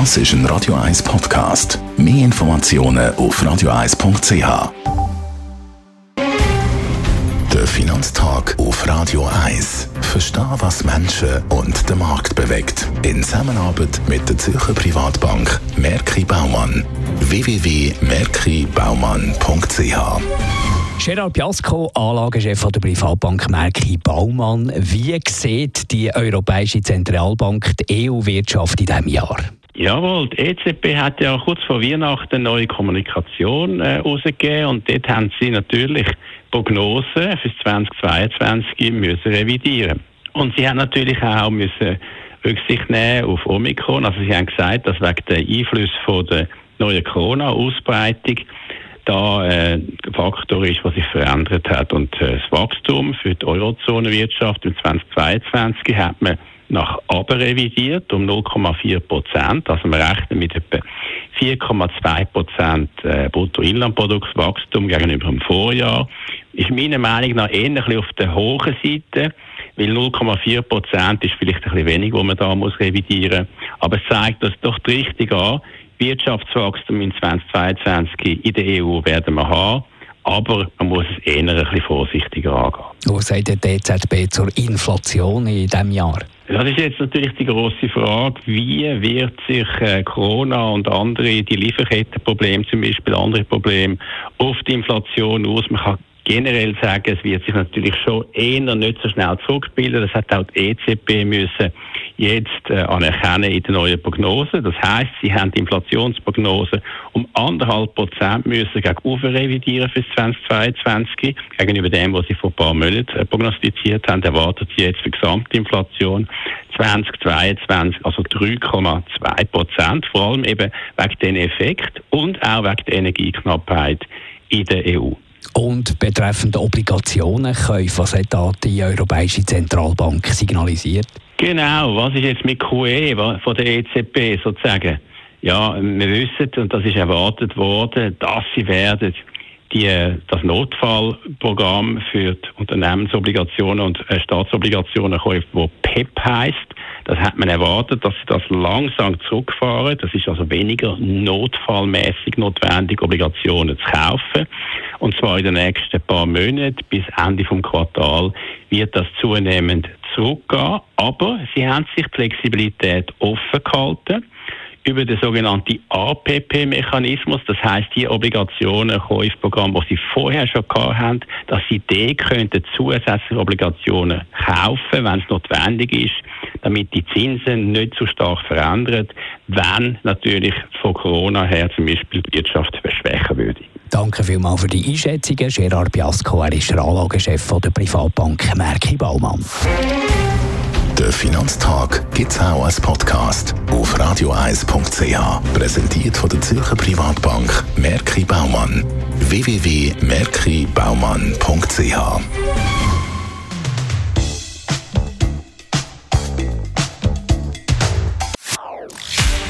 Das ist ein Radio 1 Podcast. Mehr Informationen auf radio1.ch. Der Finanztag auf Radio 1. Verstehen, was Menschen und den Markt bewegt. In Zusammenarbeit mit der Zürcher Privatbank Merki Baumann. www.merkibaumann.ch Gerard Piasco, Anlagechef der Privatbank Merki Baumann. Wie sieht die Europäische Zentralbank die EU-Wirtschaft in diesem Jahr? Jawohl, die EZB hat ja kurz vor Weihnachten eine neue Kommunikation äh, rausgegeben und dort haben sie natürlich Prognosen für 2022 müssen revidieren. Und sie haben natürlich auch müssen Rücksicht nehmen auf Omikron. Also sie haben gesagt, dass wegen der Einfluss von der neuen Corona-Ausbreitung da äh, ein Faktor ist, was sich verändert hat. Und äh, das Wachstum für die Eurozonenwirtschaft im 2022 hat man nach oben revidiert um 0,4 Prozent. Also wir rechnen mit etwa 4,2 Prozent äh, Bruttoinlandproduktswachstum gegenüber dem Vorjahr. Ist meiner Meinung nach eher ein bisschen auf der hohen Seite, weil 0,4 Prozent ist vielleicht ein bisschen wenig, wo man da muss revidieren. Aber es zeigt das doch die Richtung an. Wirtschaftswachstum in 2022 in der EU werden wir haben. Aber man muss es eher ein bisschen vorsichtiger angehen. Was sagt die EZB zur Inflation in diesem Jahr? Das ist jetzt natürlich die große Frage, wie wird sich äh, Corona und andere, die Lieferkettenprobleme zum Beispiel, andere Probleme auf die Inflation aus. Man kann generell sagen, es wird sich natürlich schon eher nicht so schnell zurückbilden. Das hat auch die EZB müssen jetzt äh, anerkennen in der neuen Prognose. Das heißt, sie haben die Inflationsprognose um anderthalb Prozent müssen gegen revidieren für 2022 gegenüber dem, was sie vor ein paar Monaten äh, prognostiziert haben. Erwartet sie jetzt für die Gesamtinflation 2022 also 3,2 Prozent, vor allem eben wegen den Effekt und auch wegen der Energieknappheit in der EU. Und betreffend Obligationenkäufe, was hat da die Europäische Zentralbank signalisiert? Genau, was ist jetzt mit QE von der EZB sozusagen? Ja, wir wissen, und das ist erwartet worden, dass sie werden die, das Notfallprogramm für Unternehmensobligationen und äh, Staatsobligationen kaufen, wo PEP heißt. Das hat man erwartet, dass sie das langsam zurückfahren. Das ist also weniger notfallmäßig notwendig, Obligationen zu kaufen. Und zwar in den nächsten paar Monaten bis Ende vom Quartal wird das zunehmend zurückgehen. Aber sie haben sich die Flexibilität offen gehalten über den sogenannten APP-Mechanismus, das heißt die Obligationen, Käufprogramm, die sie vorher schon gehabt haben, dass sie die könnten zusätzliche Obligationen kaufen, wenn es notwendig ist, damit die Zinsen nicht so stark verändern, wenn natürlich von Corona her zum Beispiel die Wirtschaft verschwächen würde. Danke vielmals für die Einschätzungen. Gerard Biasco, er ist der Anlagechef der Privatbank Merki Baumann. Der Finanztag gibt es auch als Podcast auf radioeis.ch. Präsentiert von der Zürcher Privatbank Merki Baumann. www.merkibaumann.ch